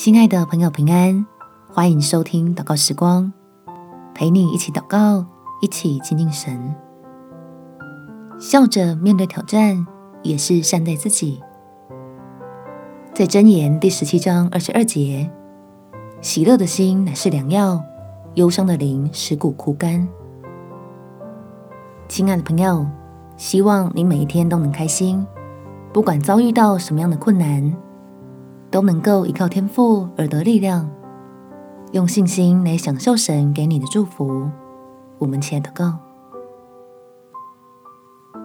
亲爱的朋友，平安，欢迎收听祷告时光，陪你一起祷告，一起亲近神，笑着面对挑战，也是善待自己。在箴言第十七章二十二节，喜乐的心乃是良药，忧伤的灵使骨枯干。亲爱的朋友，希望你每一天都能开心，不管遭遇到什么样的困难，都能够依靠天赋而得力量，用信心来享受神给你的祝福。我们起来祷告，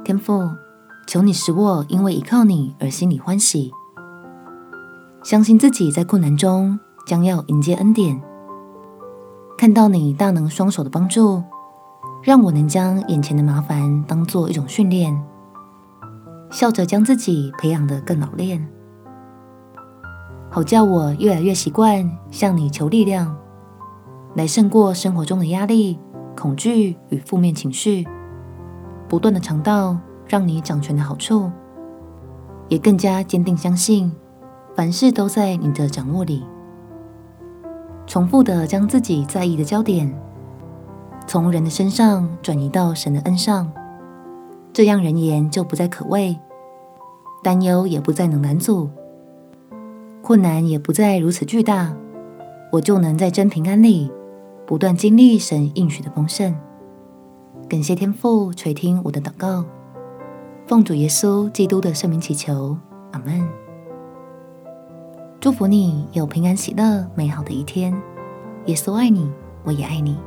天赋，求你使我因为依靠你而心里欢喜，相信自己在困难中将要迎接恩典，看到你大能双手的帮助。让我能将眼前的麻烦当做一种训练，笑着将自己培养得更老练，好叫我越来越习惯向你求力量，来胜过生活中的压力、恐惧与负面情绪，不断的尝到让你掌权的好处，也更加坚定相信凡事都在你的掌握里，重复的将自己在意的焦点。从人的身上转移到神的恩上，这样人言就不再可畏，担忧也不再能拦阻，困难也不再如此巨大，我就能在真平安里不断经历神应许的丰盛。感谢天父垂听我的祷告，奉主耶稣基督的圣名祈求，阿门。祝福你有平安喜乐美好的一天。耶稣爱你，我也爱你。